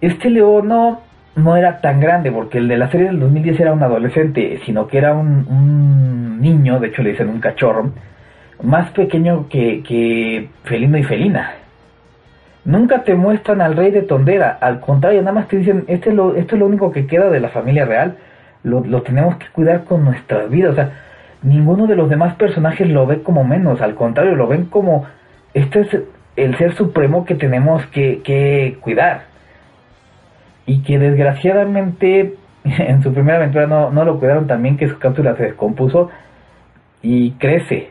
este Leono no era tan grande, porque el de la serie del 2010 era un adolescente, sino que era un, niño, de hecho le dicen un cachorro, más pequeño que, que Felino y Felina. nunca te muestran al rey de Tondera, al contrario, nada más te dicen, este es lo, esto es lo único que queda de la familia real, lo, lo tenemos que cuidar con nuestras vidas, o sea, ninguno de los demás personajes lo ve como menos, al contrario, lo ven como, este es el ser supremo que tenemos que, que cuidar. Y que desgraciadamente (laughs) en su primera aventura no, no lo cuidaron también, que su cápsula se descompuso y crece.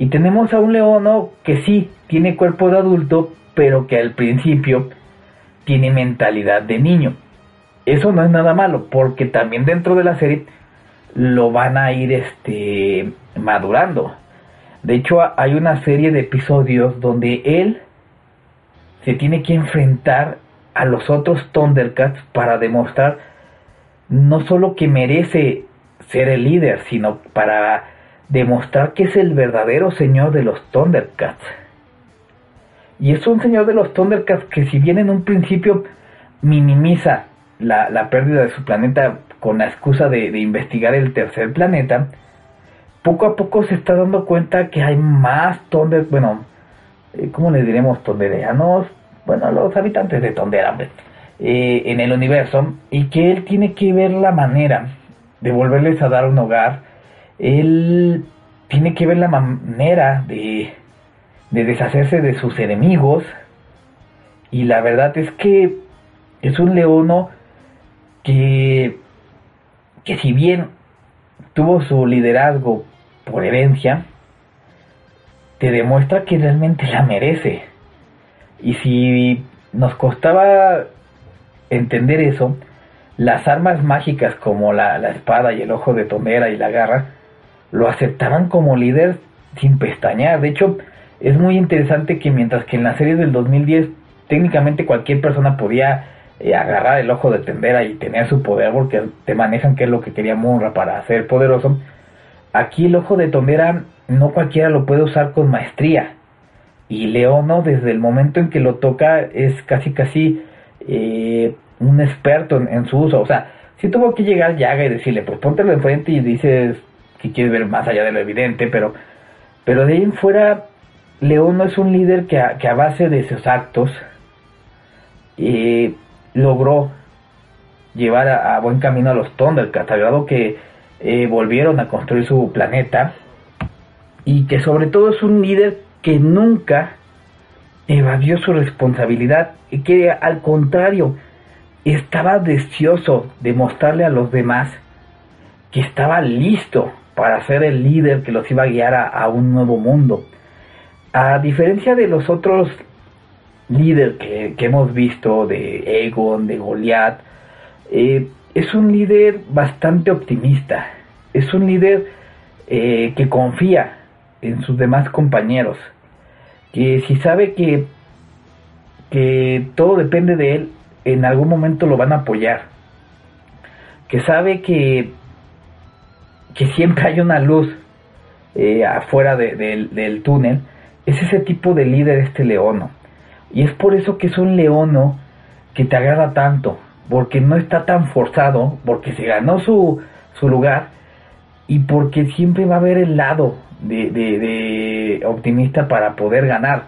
Y tenemos a un leono que sí, tiene cuerpo de adulto, pero que al principio tiene mentalidad de niño. Eso no es nada malo, porque también dentro de la serie lo van a ir este madurando. De hecho, hay una serie de episodios donde él se tiene que enfrentar a los otros Thundercats para demostrar no solo que merece ser el líder, sino para demostrar que es el verdadero señor de los Thundercats. Y es un señor de los Thundercats que si bien en un principio minimiza la, pérdida de su planeta con la excusa de, investigar el tercer planeta, poco a poco se está dando cuenta que hay más Thunder, bueno, eh, ¿cómo le diremos tonderanos? Bueno, los habitantes de Tondera, eh, en el universo, y que él tiene que ver la manera de volverles a dar un hogar, él tiene que ver la manera de, de deshacerse de sus enemigos, y la verdad es que es un leono que, que si bien tuvo su liderazgo por herencia, te demuestra que realmente la merece. Y si nos costaba entender eso, las armas mágicas como la, espada y el ojo de Tomera y la garra lo aceptaban como líder sin pestañear. De hecho, es muy interesante que mientras que en la serie del 2010 técnicamente cualquier persona podía eh, agarrar el ojo de Tendera y tener su poder porque te manejan que es lo que quería Munra para ser poderoso. Aquí el ojo de Tondera no cualquiera lo puede usar con maestría. Y Leono desde el momento en que lo toca es casi casi eh, un experto en, su uso. O sea, si tuvo que llegar Yaga y decirle, pues póntelo enfrente y dices que quieres ver más allá de lo evidente, pero, pero de ahí en fuera, Leono es un líder que a, base de sus actos logró llevar a, buen camino a los Thundercats, al que eh, volvieron a construir su planeta y que sobre todo es un líder que nunca evadió su responsabilidad y que al contrario estaba deseoso de mostrarle a los demás que estaba listo para ser el líder que los iba a guiar a un nuevo mundo. A diferencia de los otros líder que, hemos visto de Egon, de Goliath, eh, es un líder bastante optimista, es un líder eh, que confía en sus demás compañeros, que si sabe que, que todo depende de él, en algún momento lo van a apoyar, que sabe que, que siempre hay una luz eh, afuera del túnel, es ese tipo de líder este leono y es por eso que es un leono que te agrada tanto, porque no está tan forzado, porque se ganó su, su lugar y porque siempre va a haber el lado de, de, optimista para poder ganar.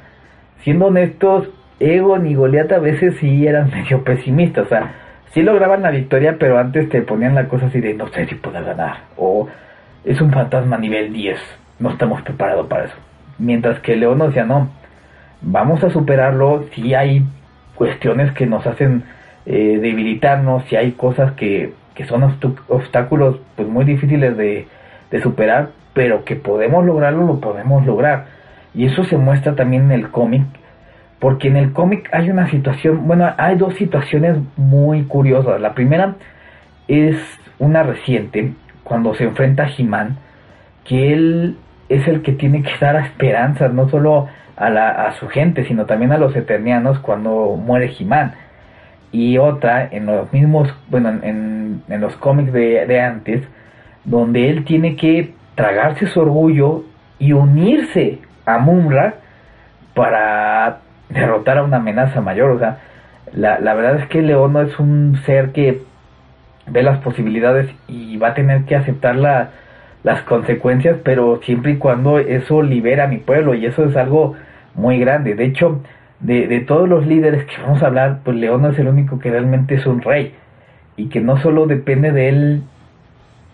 Siendo honestos, Egon y Goliath a veces sí eran medio pesimistas, o sea, sí lograban la victoria, pero antes te ponían la cosa así de no sé si puedo ganar, o es un fantasma nivel 10, no estamos preparados para eso. Mientras que León decía, no, vamos a superarlo si hay cuestiones que nos hacen eh, debilitarnos, si hay cosas que, que son obstáculos pues muy difíciles de, de superar, pero que podemos lograrlo, lo podemos lograr. Y eso se muestra también en el cómic, porque en el cómic hay una situación, bueno, hay dos situaciones muy curiosas. La primera es una reciente, cuando se enfrenta a He-Man, que él es el que tiene que dar esperanzas, no solo a, la, a su gente, sino también a los eternianos cuando muere He-Man. Y otra en los mismos, bueno, en, en los cómics de, de antes, donde él tiene que tragarse su orgullo y unirse a Mumra para derrotar a una amenaza mayor. O sea, la, la verdad es que Leono es un ser que ve las posibilidades y va a tener que aceptar la, las consecuencias, pero siempre y cuando eso libera a mi pueblo y eso es algo muy grande. De hecho, de, de todos los líderes que vamos a hablar, pues León es el único que realmente es un rey y que no solo depende de él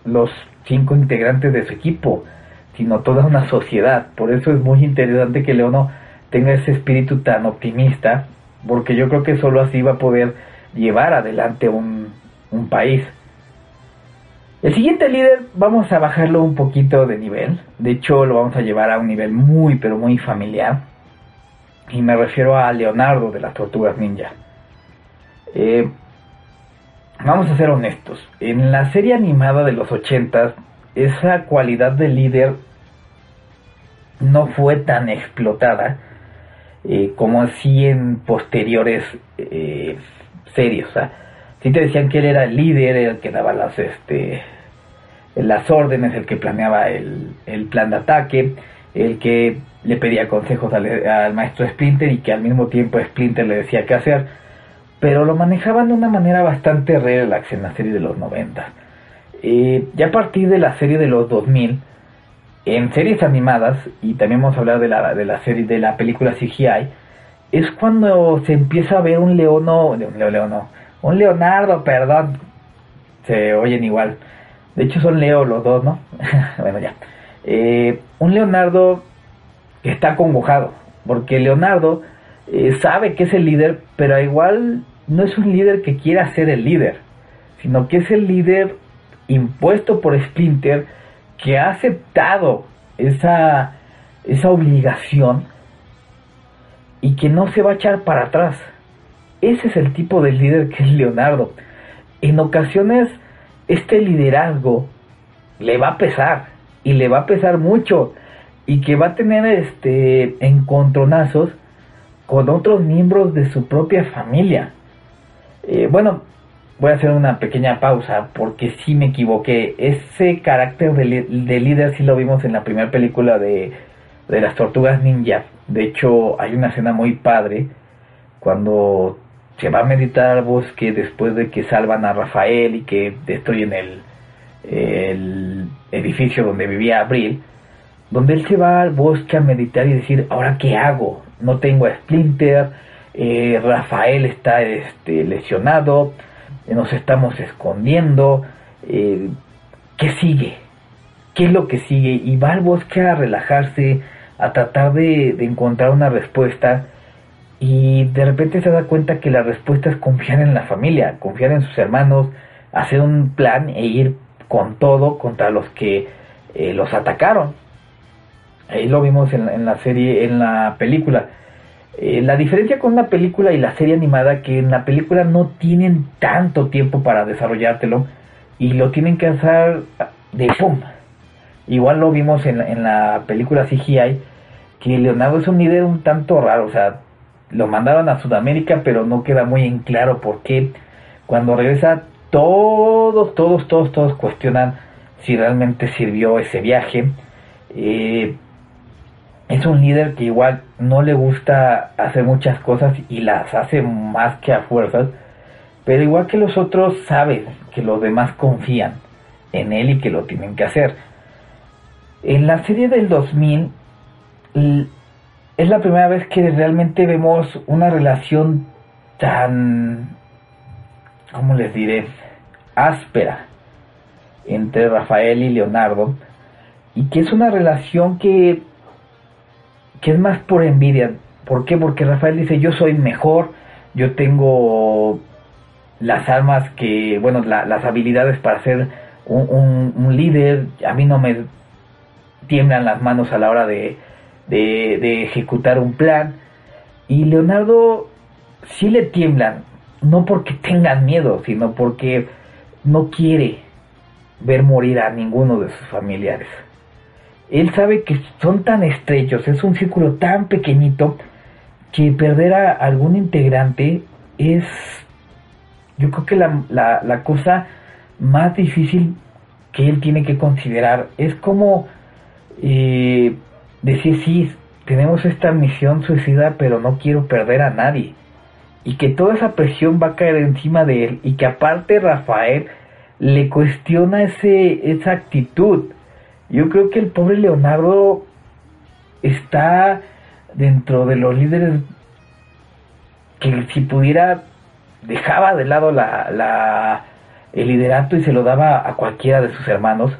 los cinco integrantes de su equipo, sino toda una sociedad. Por eso es muy interesante que Leono tenga ese espíritu tan optimista, porque yo creo que solo así va a poder llevar adelante un, un país. El siguiente líder vamos a bajarlo un poquito de nivel, de hecho lo vamos a llevar a un nivel muy pero muy familiar, y me refiero a Leonardo de las Tortugas Ninja. Eh, vamos a ser honestos, en la serie animada de los 80 esa cualidad de líder no fue tan explotada eh, como así en posteriores eh, series. O sí te decían que él era el líder, el que daba las, este, las órdenes, el que planeaba el, el plan de ataque, el que le pedía consejos al, maestro Splinter y que al mismo tiempo Splinter le decía qué hacer, pero lo manejaban de una manera bastante relax en la serie de los 90. Eh, ya a partir de la serie de los 2000, en series animadas, y también vamos a hablar de la, de la serie de la película CGI, es cuando se empieza a ver un Leono, un Leono, un Leonardo, perdón, se oyen igual. De hecho son Leo los dos, ¿no? (laughs) bueno, ya. Eh, un Leonardo que está congojado, porque Leonardo eh, sabe que es el líder, pero igual no es un líder que quiera ser el líder, sino que es el líder impuesto por Splinter que ha aceptado esa, esa obligación y que no se va a echar para atrás. Ese es el tipo de líder que es Leonardo. En ocasiones este liderazgo le va a pesar y le va a pesar mucho y que va a tener este encontronazos con otros miembros de su propia familia. Eh, bueno, voy a hacer una pequeña pausa porque sí me equivoqué. Ese carácter de, líder sí lo vimos en la primera película de, de, las tortugas ninja. De hecho, hay una escena muy padre cuando se va a meditar al bosque después de que salvan a Rafael y que destruyen el, el edificio donde vivía Abril. Donde él se va al bosque a meditar y decir, ahora qué hago, no tengo a Splinter, eh, Rafael está este, lesionado, nos estamos escondiendo, eh, ¿qué sigue? ¿Qué es lo que sigue? Y va al bosque a relajarse, a tratar de, encontrar una respuesta y de repente se da cuenta que la respuesta es confiar en la familia, confiar en sus hermanos, hacer un plan e ir con todo contra los que eh, los atacaron. Ahí lo vimos en, en la serie, en la película. Eh, la diferencia con una película y la serie animada que en la película no tienen tanto tiempo para desarrollártelo y lo tienen que hacer de pum. Igual lo vimos en, en la película CGI que Leonardo es un líder un tanto raro, o sea, lo mandaron a Sudamérica pero no queda muy en claro por qué cuando regresa todos, todos, todos, todos cuestionan si realmente sirvió ese viaje. Eh, es un líder que igual no le gusta hacer muchas cosas y las hace más que a fuerzas, pero igual que los otros sabe que los demás confían en él y que lo tienen que hacer. En la serie del 2000 es la primera vez que realmente vemos una relación tan, ¿cómo les diré?, áspera entre Rafael y Leonardo, y que es una relación que que es más por envidia. ¿Por qué? Porque Rafael dice, yo soy mejor, yo tengo las armas que, bueno, las habilidades para ser un, líder, a mí no me tiemblan las manos a la hora de, de, ejecutar un plan. Y Leonardo sí le tiemblan, no porque tengan miedo, sino porque no quiere ver morir a ninguno de sus familiares él sabe que son tan estrechos, es un círculo tan pequeñito, que perder a algún integrante es, yo creo que la, la, cosa más difícil que él tiene que considerar. Es como eh, decir, sí, tenemos esta misión suicida, pero no quiero perder a nadie. Y que toda esa presión va a caer encima de él. Y que aparte Rafael le cuestiona ese, esa actitud yo creo que el pobre Leonardo está dentro de los líderes que si pudiera dejaba de lado la, la, el liderato y se lo daba a cualquiera de sus hermanos,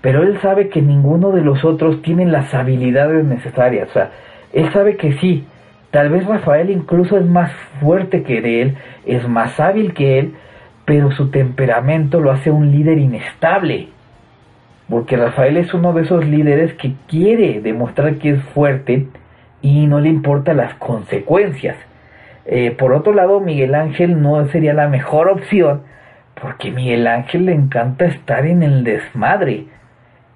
pero él sabe que ninguno de los otros tiene las habilidades necesarias. O sea, él sabe que sí, tal vez Rafael incluso es más fuerte que él, es más hábil que él, pero su temperamento lo hace un líder inestable. Porque Rafael es uno de esos líderes que quiere demostrar que es fuerte y no le importan las consecuencias. Eh, por otro lado, Miguel Ángel no sería la mejor opción porque Miguel Ángel le encanta estar en el desmadre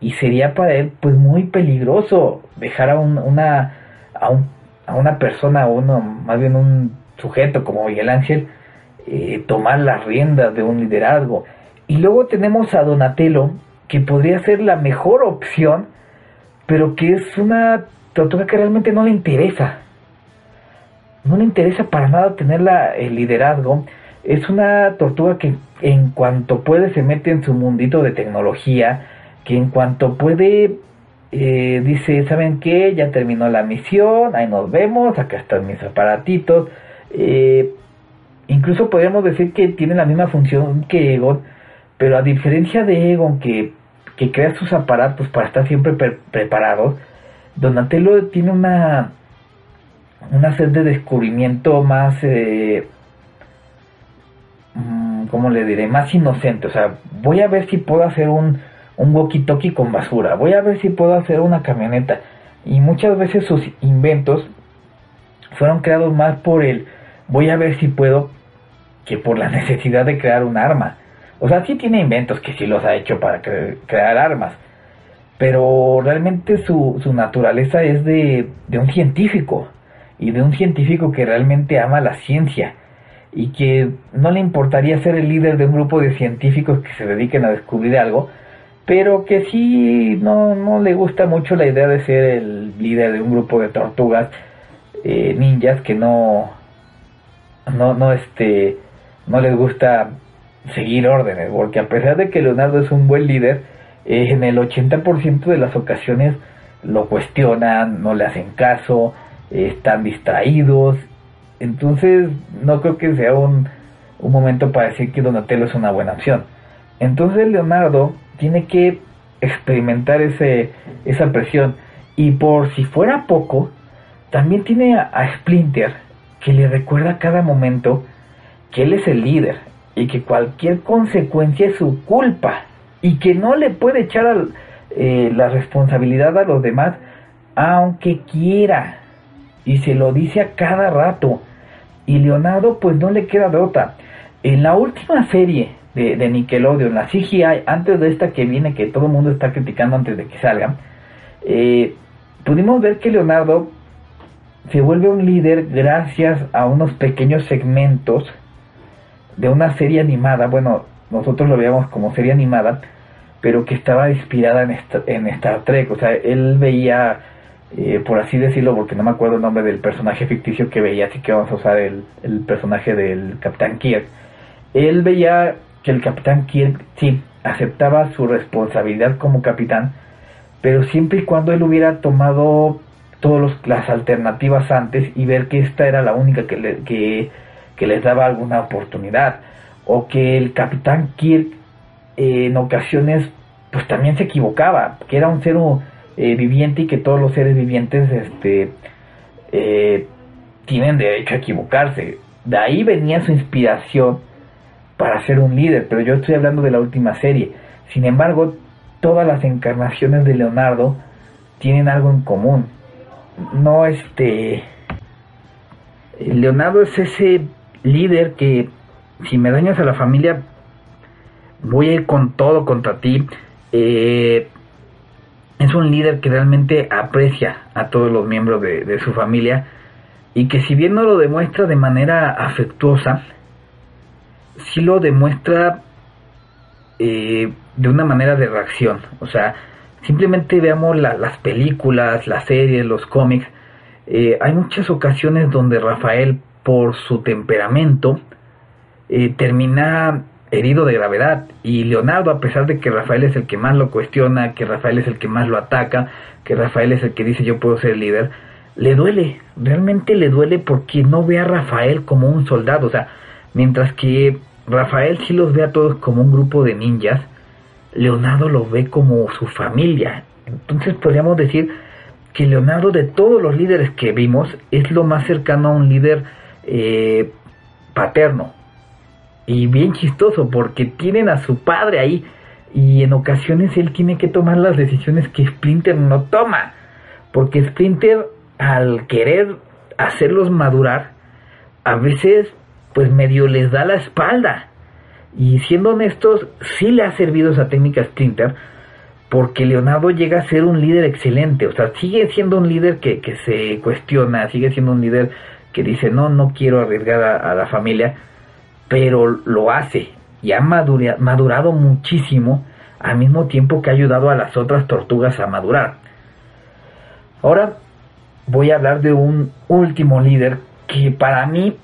y sería para él pues muy peligroso dejar a una a, un, a una persona uno más bien un sujeto como Miguel Ángel eh, tomar las riendas de un liderazgo y luego tenemos a Donatello que podría ser la mejor opción pero que es una tortuga que realmente no le interesa no le interesa para nada tener el liderazgo es una tortuga que en cuanto puede se mete en su mundito de tecnología que en cuanto puede eh, dice, ¿saben qué? Ya terminó la misión, ahí nos vemos, acá están mis aparatitos. Eh, incluso podríamos decir que tiene la misma función que Egon, pero a diferencia de Egon que, que crea sus aparatos para estar siempre preparados, Donatello tiene una, una sed de descubrimiento más... Eh, mm, ¿cómo le diré? Más inocente. O sea, voy a ver si puedo hacer un, un walkie-talkie con basura, voy a ver si puedo hacer una camioneta. Y muchas veces sus inventos fueron creados más por el voy a ver si puedo que por la (laughs) necesidad de crear un arma. O sea, sí tiene inventos que sí los ha hecho para crear armas, pero realmente su, su naturaleza es de, de un científico y de un científico que realmente ama la ciencia y que no le importaría ser el líder de un grupo de científicos que se dediquen a descubrir algo, pero que sí no, no le gusta mucho la idea de ser el líder de un grupo de tortugas eh, ninjas que no no no este no les gusta seguir órdenes porque a pesar de que Leonardo es un buen líder en el 80% de las ocasiones lo cuestionan no le hacen caso están distraídos. Entonces no creo que sea un, un momento para decir que Donatello es una buena opción. Entonces Leonardo tiene que experimentar ese, esa presión. Y por si fuera poco, también tiene a, Splinter que le recuerda a cada momento que él es el líder y que cualquier consecuencia es su culpa y que no le puede echar eh, la responsabilidad a los demás aunque quiera y se lo dice a cada rato. Y Leonardo pues no le queda de otra. En la última serie de, Nickelodeon, la CGI, antes de esta que viene, que todo el mundo está criticando antes de que salga, eh, pudimos ver que Leonardo se vuelve un líder gracias a unos pequeños segmentos de una serie animada, bueno, nosotros lo veíamos como serie animada, pero que estaba inspirada en, en Star Trek, o sea, él veía, eh, por así decirlo, porque no me acuerdo el nombre del personaje ficticio que veía, así que vamos a usar el, el personaje del Capitán Kirk, él veía que el capitán Kirk sí aceptaba su responsabilidad como capitán, pero siempre y cuando él hubiera tomado todas las alternativas antes y ver que esta era la única que, le, que, les daba alguna oportunidad, o que el capitán Kirk eh, en ocasiones pues también se equivocaba, que era un ser eh, viviente y que todos los seres vivientes este, eh, tienen derecho a equivocarse. De ahí venía su inspiración para ser un líder, pero yo estoy hablando de la última serie. Sin embargo, todas las encarnaciones de Leonardo tienen algo en común. No este Leonardo es ese líder que si me dañas a la familia voy a ir con todo contra ti. Eh, es un líder que realmente aprecia a todos los miembros de, su familia y que si bien no lo demuestra de manera afectuosa, sí lo demuestra eh, de una manera de reacción. O sea, simplemente veamos las películas, las series, los cómics. Eh, hay muchas ocasiones donde Rafael, por su temperamento, eh, termina herido de gravedad. Y Leonardo, a pesar de que Rafael es el que más lo cuestiona, que Rafael es el que más lo ataca, que Rafael es el que dice yo puedo ser líder, le duele, realmente le duele porque no ve a Rafael como un soldado, o sea, mientras que Rafael sí los ve a todos como un grupo de ninjas, Leonardo lo ve como su familia. Entonces podríamos decir que Leonardo de todos los líderes que vimos es lo más cercano a un líder eh, paterno. Y bien chistoso porque tienen a su padre ahí y en ocasiones él tiene que tomar las decisiones que Splinter no toma. Porque Splinter al querer hacerlos madurar, a veces pues medio les da la espalda. Y siendo honestos, sí le ha servido esa técnica Splinter porque Leonardo llega a ser un líder excelente, o sea, sigue siendo un líder que, que se cuestiona, sigue siendo un líder que dice, no, no quiero arriesgar a, la familia, pero lo hace y ha madurado muchísimo al mismo tiempo que ha ayudado a las otras tortugas a madurar. Ahora voy a hablar de un último líder que para mí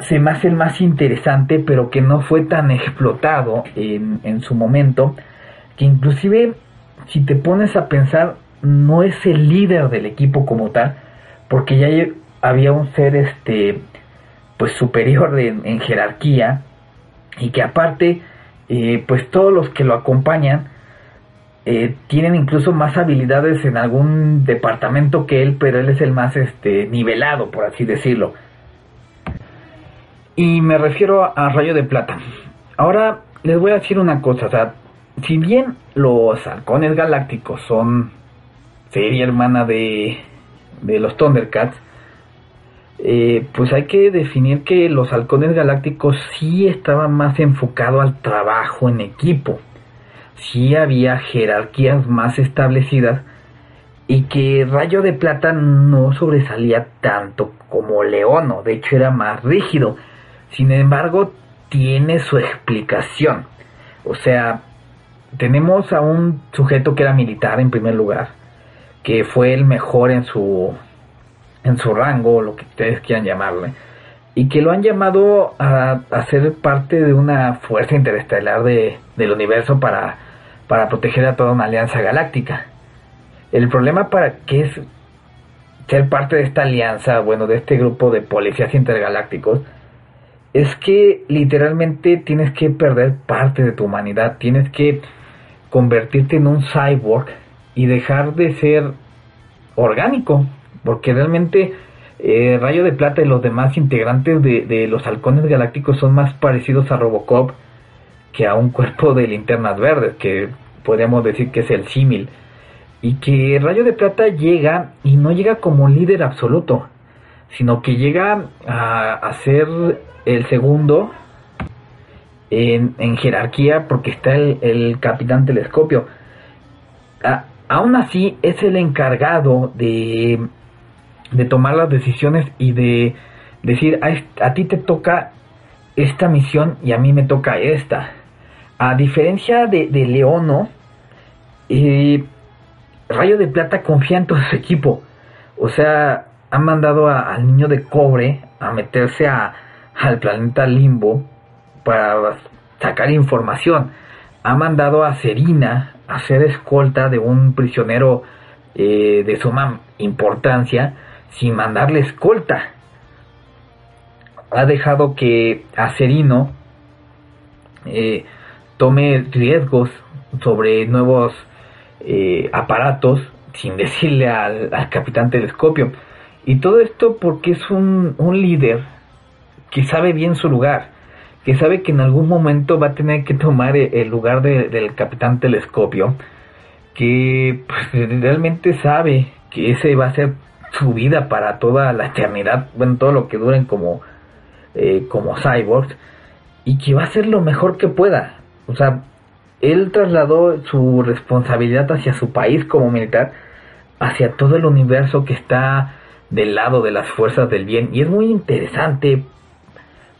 se me hace el más interesante, pero que no fue tan explotado en, en su momento, que inclusive si te pones a pensar, no es el líder del equipo como tal, porque ya había un ser este pues superior en, jerarquía y que aparte eh, pues todos los que lo acompañan eh, tienen incluso más habilidades en algún departamento que él pero él es el más este nivelado por así decirlo. Y me refiero a Rayo de Plata. Ahora les voy a decir una cosa o sea si bien los halcones galácticos son serie hermana de, de los Thundercats, eh, pues hay que definir que los halcones galácticos sí estaban más enfocados al trabajo en equipo, sí había jerarquías más establecidas y que Rayo de Plata no sobresalía tanto como Leono, de hecho era más rígido, sin embargo tiene su explicación, o sea, tenemos a un sujeto que era militar en primer lugar, que fue el mejor en su en su rango, lo que ustedes quieran llamarle, y que lo han llamado a, ser parte de una fuerza interestelar de, del universo para, para proteger a toda una alianza galáctica. El problema para que es ser parte de esta alianza, bueno, de este grupo de policías intergalácticos, es que literalmente tienes que perder parte de tu humanidad, tienes que convertirte en un cyborg y dejar de ser orgánico, porque realmente eh, Rayo de Plata y los demás integrantes de, los halcones galácticos son más parecidos a Robocop que a un cuerpo de linternas verdes, que podríamos decir que es el símil. Y que Rayo de Plata llega y no llega como líder absoluto, sino que llega a, a ser el segundo en, jerarquía porque está el, capitán telescopio. aún así es el encargado de, de tomar las decisiones y de decir a, ti te toca esta misión y a mí me toca esta. A diferencia de, de Leono, eh, Rayo de Plata confía en todo su equipo. O sea, han mandado al niño de cobre a meterse a, al planeta Limbo para sacar información. Ha mandado a Serina a ser escolta de un prisionero eh, de suma importancia sin mandarle escolta. Ha dejado que a Serino eh, tome riesgos sobre nuevos eh, aparatos sin decirle al, capitán telescopio. Y todo esto porque es un, un líder que sabe bien su lugar que sabe que en algún momento va a tener que tomar e-, el lugar del capitán telescopio, que pues, realmente sabe que ese va a ser su vida para toda la eternidad, bueno, todo lo que duren como, eh, como cyborgs, y que va a hacer lo mejor que pueda. O sea, él trasladó su responsabilidad hacia su país como militar, hacia todo el universo que está del lado de las fuerzas del bien. Y es muy interesante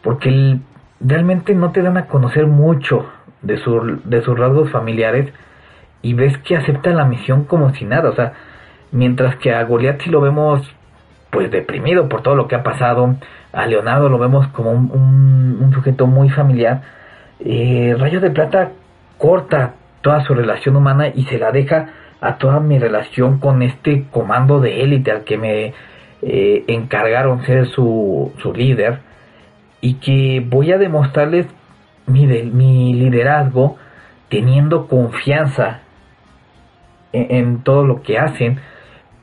porque él realmente no te dan a conocer mucho de, su, de sus rasgos familiares y ves que acepta la misión como si nada, o sea, mientras que a Goliath sí lo vemos pues deprimido por todo lo que ha pasado, a Leonardo lo vemos como un, sujeto muy familiar, eh, Rayo de Plata corta toda su relación humana y se la deja a toda mi relación con este comando de élite al que me eh, encargaron ser su, su líder y que voy a demostrarles mi, mi liderazgo teniendo confianza en, todo lo que hacen,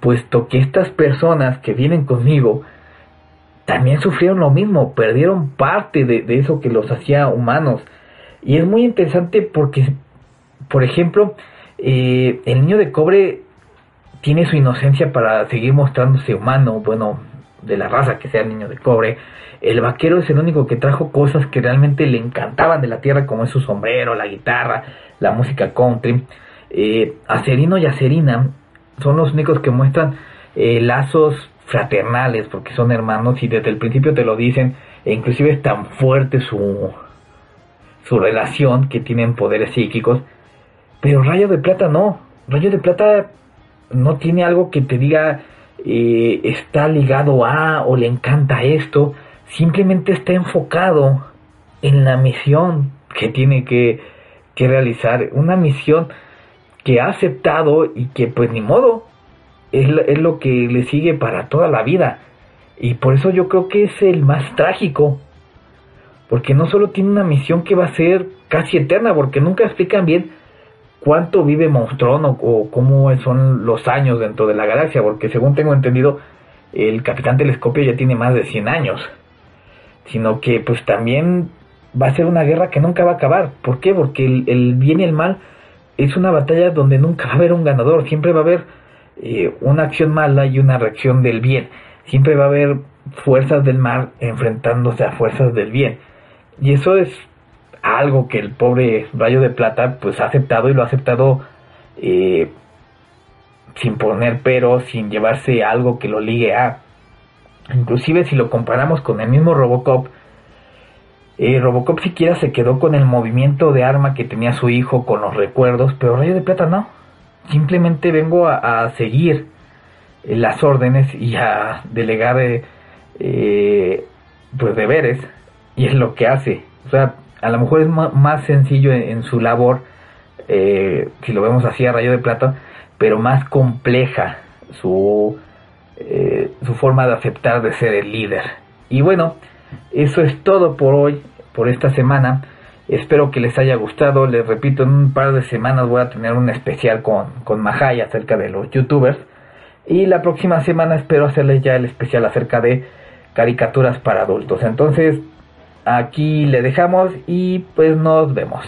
puesto que estas personas que vienen conmigo también sufrieron lo mismo, perdieron parte de, eso que los hacía humanos. Y es muy interesante porque, por ejemplo, eh, el niño de cobre tiene su inocencia para seguir mostrándose humano, bueno, de la raza que sea el niño de cobre. El vaquero es el único que trajo cosas que realmente le encantaban de la tierra, como es su sombrero, la guitarra, la música country. Eh, Acerino y Acerina son los únicos que muestran eh, lazos fraternales, porque son hermanos y desde el principio te lo dicen, e inclusive es tan fuerte su, su relación que tienen poderes psíquicos. Pero Rayo de Plata no. Rayo de Plata no tiene algo que te diga eh, está ligado a o le encanta esto, simplemente está enfocado en la misión que tiene que, que realizar, una misión que ha aceptado y que pues ni modo, es, es lo que le sigue para toda la vida. Y por eso yo creo que es el más trágico, porque no solo tiene una misión que va a ser casi eterna, porque nunca explican bien cuánto vive Monstrón o, cómo son los años dentro de la galaxia, porque según tengo entendido, el Capitán Telescopio ya tiene más de 100 años, sino que pues también va a ser una guerra que nunca va a acabar. ¿Por qué? Porque el, bien y el mal es una batalla donde nunca va a haber un ganador, siempre va a haber eh, una acción mala y una reacción del bien, siempre va a haber fuerzas del mal enfrentándose a fuerzas del bien. Y eso es algo que el pobre Rayo de Plata pues ha aceptado y lo ha aceptado eh, sin poner pero, sin llevarse algo que lo ligue a. Inclusive si lo comparamos con el mismo Robocop, eh, Robocop siquiera se quedó con el movimiento de arma que tenía su hijo, con los recuerdos, pero Rayo de Plata no. Simplemente vengo a, seguir eh, las órdenes y a delegar pues deberes y es lo que hace. O sea, a lo mejor es más sencillo en, su labor, eh, si lo vemos así a rayo de plata, pero más compleja su, eh, su forma de aceptar de ser el líder. Y bueno, eso es todo por hoy, por esta semana. Espero que les haya gustado. Les repito, en un par de semanas voy a tener un especial con, con Mahai acerca de los youtubers. Y la próxima semana espero hacerles ya el especial acerca de caricaturas para adultos. Entonces, aquí le dejamos y pues nos vemos.